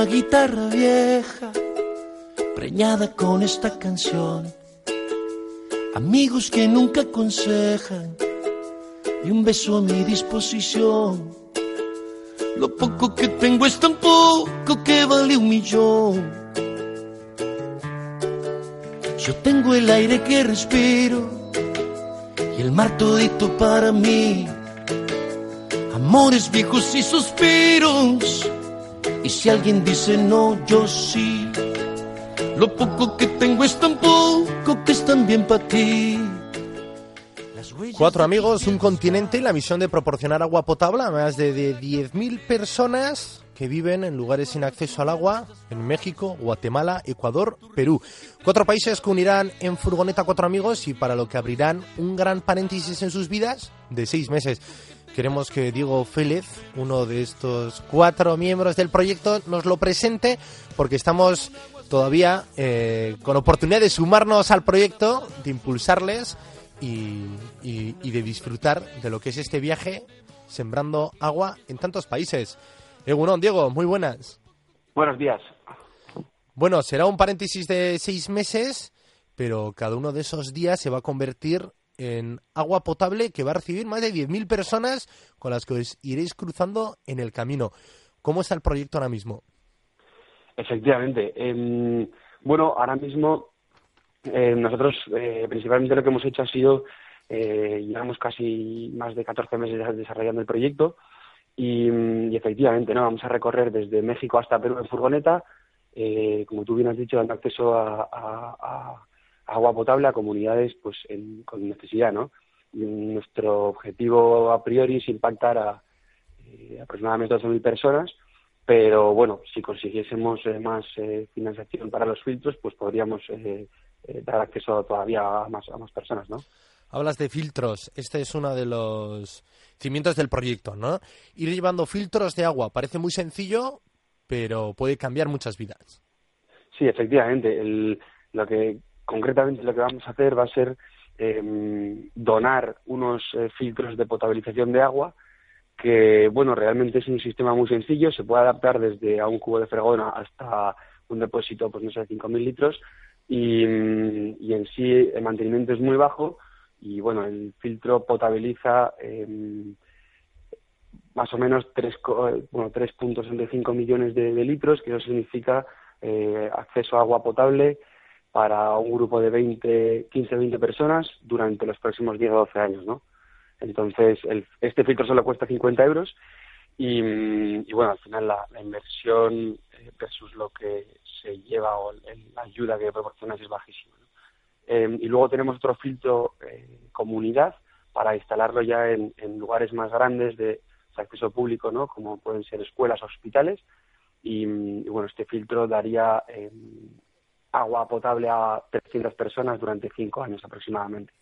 una guitarra vieja, preñada con esta canción. Amigos que nunca aconsejan y un beso a mi disposición. Lo poco que tengo es tan poco que vale un millón. Yo tengo el aire que respiro y el mar todito para mí. Amores viejos y suspiros. Y si alguien dice no, yo sí. Lo poco que tengo es tan poco que es también para ti. Cuatro amigos, un continente y la misión de proporcionar agua potable a más de 10.000 personas que viven en lugares sin acceso al agua en México, Guatemala, Ecuador, Perú. Cuatro países que unirán en furgoneta cuatro amigos y para lo que abrirán un gran paréntesis en sus vidas de seis meses. Queremos que Diego Félez, uno de estos cuatro miembros del proyecto, nos lo presente porque estamos todavía eh, con oportunidad de sumarnos al proyecto, de impulsarles y, y, de disfrutar de lo que es este viaje sembrando agua en tantos países. Egunon, Diego, muy buenas. Buenos días. Bueno, será un paréntesis de seis meses, pero cada uno de esos días se va a convertir en agua potable que va a recibir más de 10.000 personas con las que os iréis cruzando en el camino. ¿Cómo está el proyecto ahora mismo? Efectivamente. Em, bueno, ahora mismo eh, nosotros eh, principalmente lo que hemos hecho ha sido, eh, llevamos casi más de 14 meses desarrollando el proyecto y, efectivamente, ¿no? Vamos a recorrer desde México hasta Perú en furgoneta, eh, como tú bien has dicho, dando acceso a, agua potable a comunidades pues con necesidad, ¿no? nuestro objetivo a priori es impactar a eh, aproximadamente 12.000 personas, pero bueno, si consiguiésemos eh, más financiación para los filtros, pues podríamos dar acceso todavía a más, a más personas, ¿no? Hablas de filtros. Este es uno de los cimientos del proyecto, ¿no? Ir llevando filtros de agua. Parece muy sencillo, pero puede cambiar muchas vidas. Sí, efectivamente. lo que concretamente lo que vamos a hacer va a ser em, donar unos eh, filtros de potabilización de agua que, bueno, realmente es un sistema muy sencillo. Se puede adaptar desde a un cubo de fregona hasta un depósito, pues no sé, de 5.000 litros y, y en sí el mantenimiento es muy bajo y bueno, el filtro potabiliza em, más o menos tres, bueno, 3.65 millones de, litros, que eso significa eh, acceso a agua potable para un grupo de 20, 15, 20 personas durante los próximos 10 o 12 años, ¿no? Entonces, el, este filtro solo cuesta 50 euros y, y bueno, al final la, inversión eh, versus lo que se lleva o la ayuda que proporciona es bajísima. Em, y luego tenemos otro filtro eh, comunidad para instalarlo ya en, lugares más grandes de, acceso público, ¿no? como pueden ser escuelas, hospitales. Y, bueno, este filtro daría em, agua potable a 300 personas durante cinco años aproximadamente.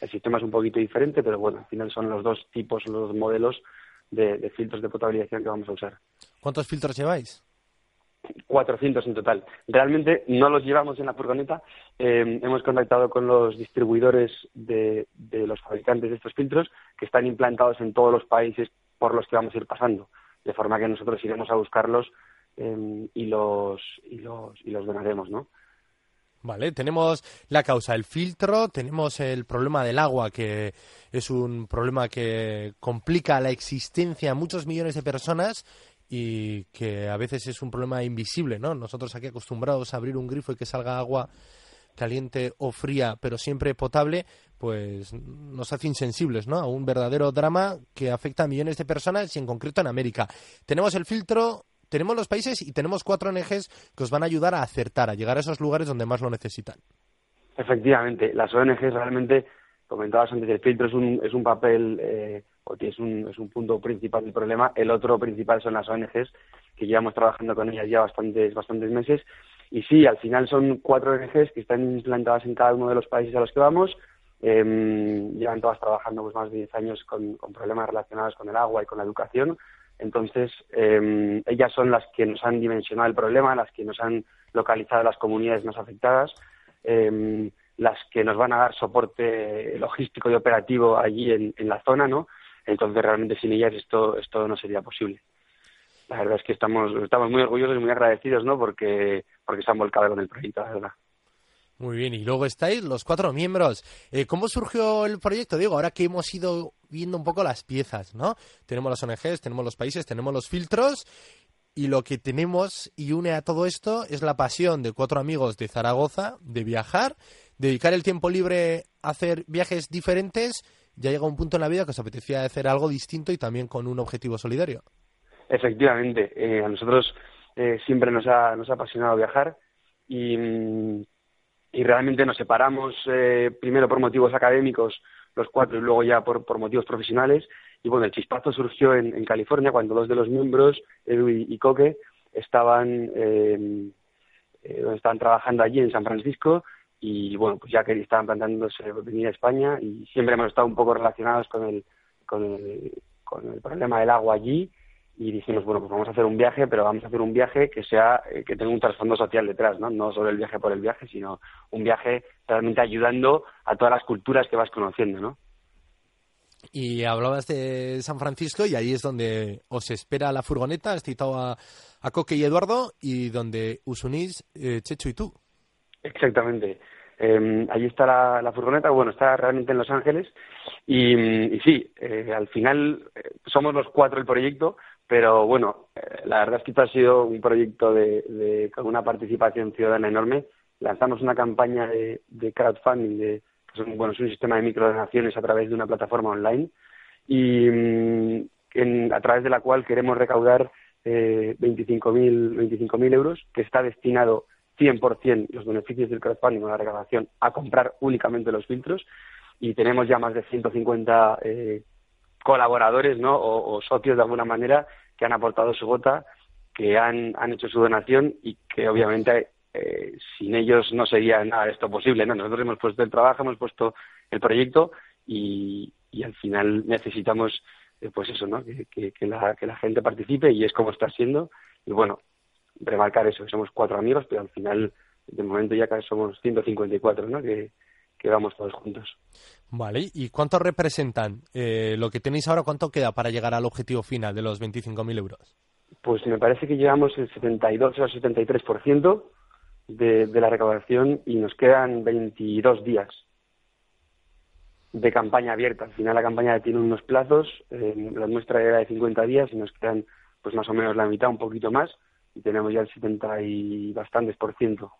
El sistema es un poquito diferente, pero bueno, al final son los dos tipos, los dos modelos de, de filtros de potabilización que vamos a usar. ¿Cuántos filtros lleváis? 400 en total. Realmente no los llevamos en la furgoneta. Eh, hemos contactado con los distribuidores de, los fabricantes de estos filtros que están implantados en todos los países por los que vamos a ir pasando. De forma que nosotros iremos a buscarlos eh, y, los, y, los, y los donaremos, ¿no? Vale, tenemos la causa, el filtro, tenemos el problema del agua, que es un problema que complica la existencia a muchos millones de personas y que a veces es un problema invisible, ¿no? Nosotros aquí acostumbrados a abrir un grifo y que salga agua caliente o fría, pero siempre potable, pues nos hace insensibles, ¿no? A un verdadero drama que afecta a millones de personas y en concreto en América. Tenemos el filtro, tenemos los países y tenemos cuatro ONGs que os van a ayudar a acertar, a llegar a esos lugares donde más lo necesitan. Efectivamente, las ONGs realmente, comentabas antes, el filtro es un, es un papel eh, porque es un, es un punto principal del problema. El otro principal son las ONGs, que llevamos trabajando con ellas ya bastantes, bastantes meses. Y sí, al final son cuatro ONGs que están implantadas en cada uno de los países a los que vamos. Em, llevan todas trabajando pues, más de 10 años con, problemas relacionados con el agua y con la educación. Entonces, em, ellas son las que nos han dimensionado el problema, las que nos han localizado las comunidades más afectadas, em, las que nos van a dar soporte logístico y operativo allí en, en la zona, ¿no? Entonces, realmente sin ellas esto, esto no sería posible. la verdad es que estamos, estamos muy orgullosos y muy agradecidos, ¿no? Porque, porque se han volcado con el proyecto, la verdad. Muy bien, y luego estáis los cuatro miembros. Eh, ¿Cómo surgió el proyecto? Digo, ahora que hemos ido viendo un poco las piezas, ¿no? Tenemos las ONGs, tenemos los países, tenemos los filtros, y lo que tenemos y une a todo esto es la pasión de cuatro amigos de Zaragoza de viajar, dedicar el tiempo libre a hacer viajes diferentes. Ya llega un punto en la vida que os apetecía hacer algo distinto y también con un objetivo solidario. Efectivamente, eh, a nosotros eh, siempre nos ha, nos ha apasionado viajar y, y realmente nos separamos eh, primero por motivos académicos los cuatro y luego ya por, motivos profesionales. Y bueno, el chispazo surgió en, en California cuando dos de los miembros, Edu y, Coque, estaban, eh, estaban trabajando allí en San Francisco y bueno, pues ya que estaban planteándose venir a España y siempre hemos estado un poco relacionados con el, con el, con el problema del agua allí y dijimos, bueno, pues vamos a hacer un viaje, pero vamos a hacer un viaje que sea, eh, que tenga un trasfondo social detrás, ¿no? No solo el viaje por el viaje, sino un viaje realmente ayudando a todas las culturas que vas conociendo, ¿no? Y hablabas de San Francisco y ahí es donde os espera la furgoneta, has citado a, Coque y Eduardo y donde os unís eh, Checho y tú. Exactamente. Eh, allí está la, furgoneta, bueno, está realmente en Los Ángeles y, sí, eh, al final eh, somos los cuatro el proyecto, pero bueno, eh, la verdad es que esto ha sido un proyecto de, con una participación ciudadana enorme. Lanzamos una campaña de, crowdfunding, de, que es un, bueno, es un sistema de microdonaciones a través de una plataforma online y mm, a través de la cual queremos recaudar eh, 25.000 25 euros que está destinado 100% los beneficios del crowdfunding o la recaudación a comprar únicamente los filtros y tenemos ya más de 150 eh, colaboradores ¿no? O, socios de alguna manera que han aportado su gota, que han, han hecho su donación y que obviamente eh, sin ellos no sería nada esto posible. ¿no? Nosotros hemos puesto el trabajo, hemos puesto el proyecto y, y al final necesitamos eh, pues eso, ¿no? Que, que, la, que la gente participe y es como está siendo. Y bueno, remarcar eso, que somos cuatro amigos, pero al final, de momento ya casi somos 154, ¿no? Que, que vamos todos juntos. Vale, ¿y cuánto representan eh, lo que tenéis ahora? ¿Cuánto queda para llegar al objetivo final de los 25.000 euros? Pues me parece que llevamos el 72 o el 73% de, de la recaudación y nos quedan 22 días de campaña abierta. Al final la campaña tiene unos plazos, eh, la nuestra era de 50 días y nos quedan pues más o menos la mitad, un poquito más, y tenemos ya el 70 y bastantes por ciento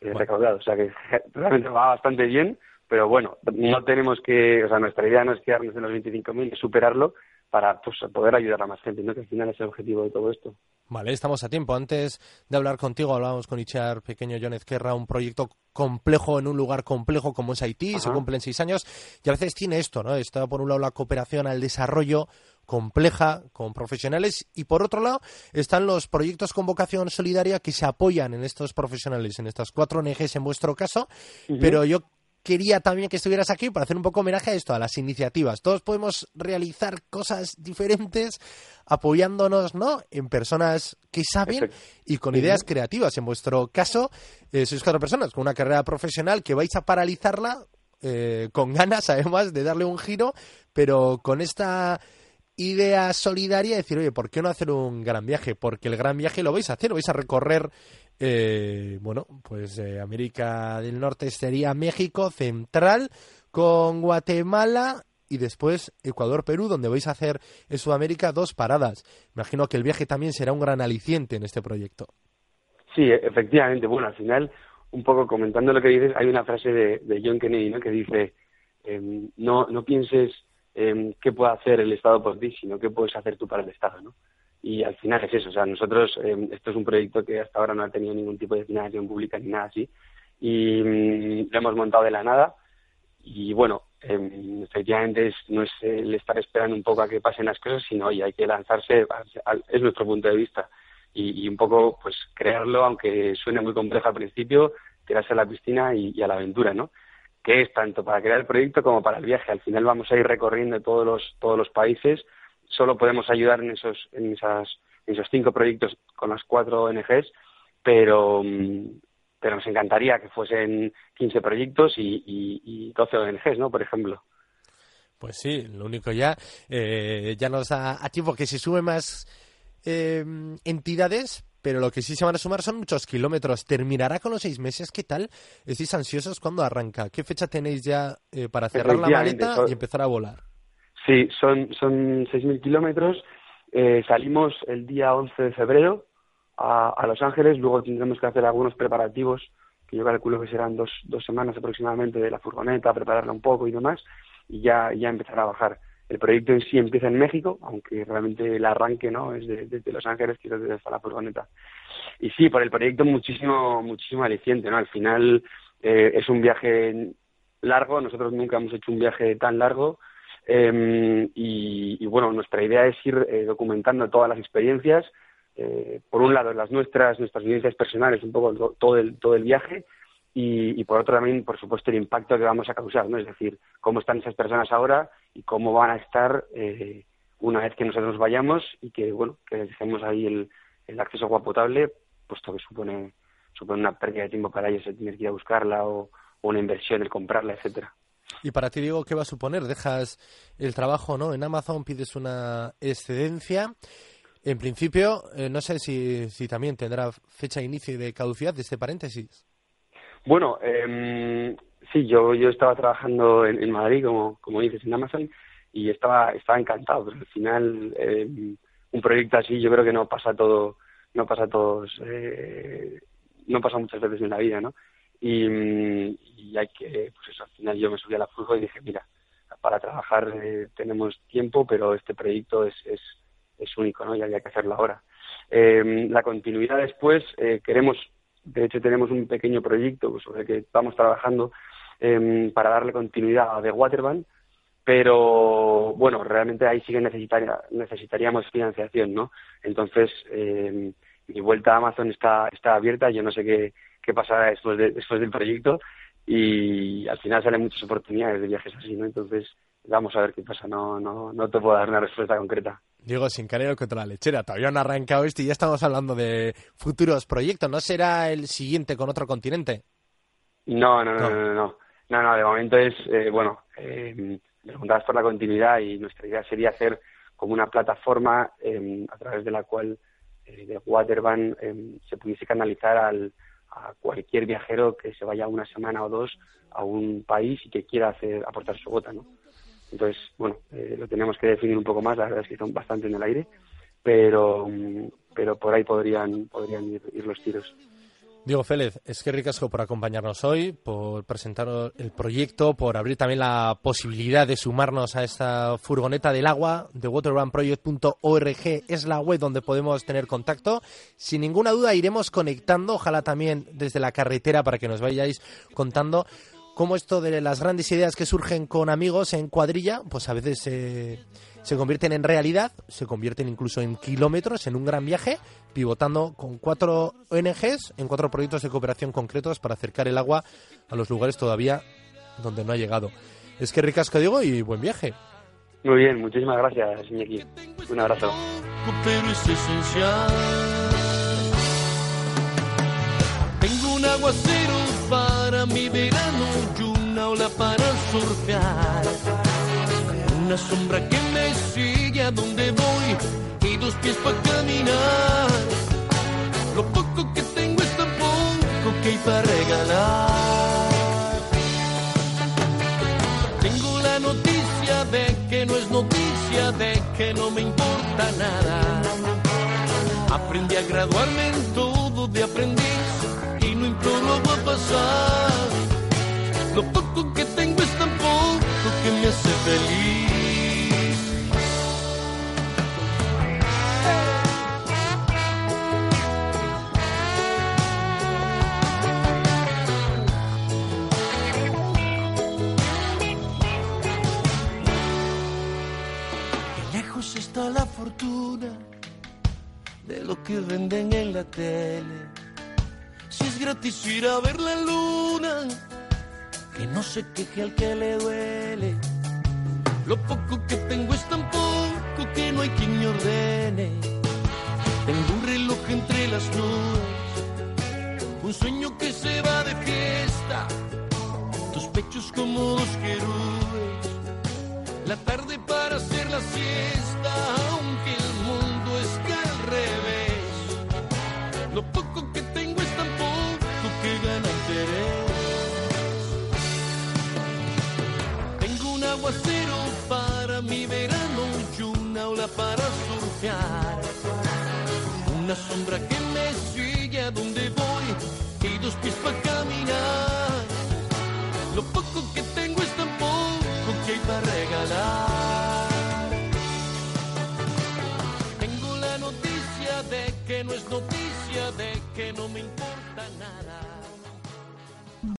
eh, recaudado. O sea que realmente va bastante bien pero bueno, no tenemos que, o sea, nuestra idea no es quedarnos en los 25.000, es superarlo para pues, poder ayudar a más gente, ¿no? que al final es el objetivo de todo esto. Vale, estamos a tiempo. Antes de hablar contigo, hablábamos con Ichar Pequeño John Ezquerra, un proyecto complejo en un lugar complejo como es Haití, se cumplen seis años, y a veces tiene esto, ¿no? Está por un lado la cooperación al desarrollo compleja con profesionales y por otro lado están los proyectos con vocación solidaria que se apoyan en estos profesionales, en estas cuatro ONGs en vuestro caso, pero yo quería también que estuvieras aquí para hacer un poco homenaje a esto, a las iniciativas. Todos podemos realizar cosas diferentes apoyándonos, ¿no? En personas que saben y con ideas creativas. En vuestro caso, eh, sois cuatro personas con una carrera profesional que vais a paralizarla eh, con ganas, además, de darle un giro, pero con esta idea solidaria de decir, oye, ¿por qué no hacer un gran viaje? Porque el gran viaje lo vais a hacer, vais a recorrer eh, bueno, pues eh, América del Norte sería México central con Guatemala y después Ecuador-Perú, donde vais a hacer en Sudamérica dos paradas. Imagino que el viaje también será un gran aliciente en este proyecto. Sí, efectivamente. Bueno, al final, un poco comentando lo que dices, hay una frase de, John Kennedy ¿no? que dice, em, no, no pienses em, qué puede hacer el Estado por ti, sino qué puedes hacer tú para el Estado, ¿no? y al final es eso, o sea, nosotros, eh, esto es un proyecto que hasta ahora no ha tenido ningún tipo de financiación pública ni nada así, y mm, lo hemos montado de la nada, y bueno, eh, efectivamente es, no es el estar esperando un poco a que pasen las cosas, sino oye, hay que lanzarse, es nuestro punto de vista, y, un poco pues crearlo, aunque suene muy complejo al principio, tirarse a la piscina y, a la aventura, ¿no? Que es tanto para crear el proyecto como para el viaje. Al final vamos a ir recorriendo todos los, todos los países solo podemos ayudar en esos, en esas, esos cinco proyectos con las cuatro ONGs, pero, mm, pero nos encantaría que fuesen 15 proyectos y, y, 12 ONGs, ¿no? Por ejemplo. Pues sí, lo único ya, eh, ya nos da a tiempo que se sube más eh, entidades, pero lo que sí se van a sumar son muchos kilómetros. ¿Terminará con los seis meses? ¿Qué tal? ¿Estáis ansiosos cuando arranca? ¿Qué fecha tenéis ya eh, para cerrar la maleta y empezar a volar? Sí, son, son 6.000 kilómetros. Eh, salimos el día 11 de febrero a, a, Los Ángeles, luego tendremos que hacer algunos preparativos, que yo calculo que serán dos, dos semanas aproximadamente de la furgoneta, prepararla un poco y demás, y ya, ya empezar a bajar. El proyecto en sí empieza en México, aunque realmente el arranque no es desde de, Los Ángeles, que desde la furgoneta. Y sí, por el proyecto muchísimo, muchísimo aliciente, ¿no? Al final eh, es un viaje largo, nosotros nunca hemos hecho un viaje tan largo, eh, y, y, bueno, nuestra idea es ir eh, documentando todas las experiencias, eh, por un lado las nuestras, nuestras vivencias personales, un poco todo el, todo el viaje, y, y, por otro también, por supuesto, el impacto que vamos a causar, ¿no? Es decir, cómo están esas personas ahora y cómo van a estar eh, una vez que nosotros vayamos y que, bueno, que les dejemos ahí el, el acceso a agua potable, puesto que supone, supone una pérdida de tiempo para ellos el tener que ir a buscarla o, una inversión el comprarla, etcétera. Y para ti, digo, ¿qué va a suponer? Dejas el trabajo, ¿no? En Amazon pides una excedencia. En principio, eh, no sé si, si también tendrá fecha de inicio y de caducidad de este paréntesis. Bueno, eh, sí, yo, yo estaba trabajando en, en, Madrid, como, como dices, en Amazon, y estaba, estaba encantado, pero al final eh, un proyecto así yo creo que no pasa todo, no pasa todos, eh, no pasa muchas veces en la vida, ¿no? Y, hay que, pues eso, al final yo me subí a la furgo y dije, mira, para trabajar eh, tenemos tiempo, pero este proyecto es, es, es único, ¿no? Y había que hacerlo ahora. Eh, la continuidad después, eh, queremos de hecho, tenemos un pequeño proyecto sobre el que estamos trabajando eh, para darle continuidad a The Waterband, pero bueno, realmente ahí sí que necesitaría, necesitaríamos financiación, ¿no? Entonces, eh, mi vuelta a Amazon está, está abierta, yo no sé qué, qué pasará después, de, después del proyecto y al final salen muchas oportunidades de viajes así, ¿no? Entonces, vamos a ver qué pasa, no, no, no te puedo dar una respuesta concreta. Digo, sin carero contra la lechera, todavía no ha arrancado esto y ya estamos hablando de futuros proyectos. ¿No será el siguiente con otro continente? No, no, no, no, no. No, no, no de momento es, eh, bueno, eh, preguntabas por la continuidad y nuestra idea sería hacer como una plataforma eh, a través de la cual eh, de Waterban eh, se pudiese canalizar al, a cualquier viajero que se vaya una semana o dos a un país y que quiera hacer aportar su gota, ¿no? Entonces, bueno, eh, lo tenemos que definir un poco más, la verdad es que están bastante en el aire, pero, pero por ahí podrían, podrían ir, ir los tiros. Diego Félez, es que ricasco por acompañarnos hoy, por presentar el proyecto, por abrir también la posibilidad de sumarnos a esta furgoneta del agua de waterrunproject.org es la web donde podemos tener contacto. Sin ninguna duda iremos conectando, ojalá también desde la carretera para que nos vayáis contando cómo esto de las grandes ideas que surgen con amigos en cuadrilla, pues a veces eh, se convierten en realidad, se convierten incluso en kilómetros, en un gran viaje, pivotando con cuatro ONGs en cuatro proyectos de cooperación concretos para acercar el agua a los lugares todavía donde no ha llegado. Es que ricasco digo y buen viaje. Muy bien, muchísimas gracias, Iñaki. Un abrazo. Tengo un aguacero para surfear. Una sombra que me sigue a donde voy y dos pies para caminar. Lo poco que tengo es tan poco que hay para regalar. Tengo la noticia de que no es noticia, de que no me importa nada. Aprendí a graduarme en todo de aprendiz y no imploro va a pasar. Lo feliz. Qué lejos está la fortuna de lo que venden en la tele. Si es gratis ir a ver la luna, que no se queje al que le duele. Lo poco que tengo es tan poco que no hay quien me ordene. Tengo un reloj entre las nubes, un sueño que se va de fiesta, tus pechos como dos querubes, la tarde para hacer la siesta, aunque el mundo esté al revés. Lo poco que tengo es tan poco que gana interés. Tengo un aguacero para surfear. Una sombra que me sigue a donde voy y dos pies para caminar. Lo poco que tengo es tan poco que hay para regalar. Tengo la noticia de que no es noticia, de que no me importa nada.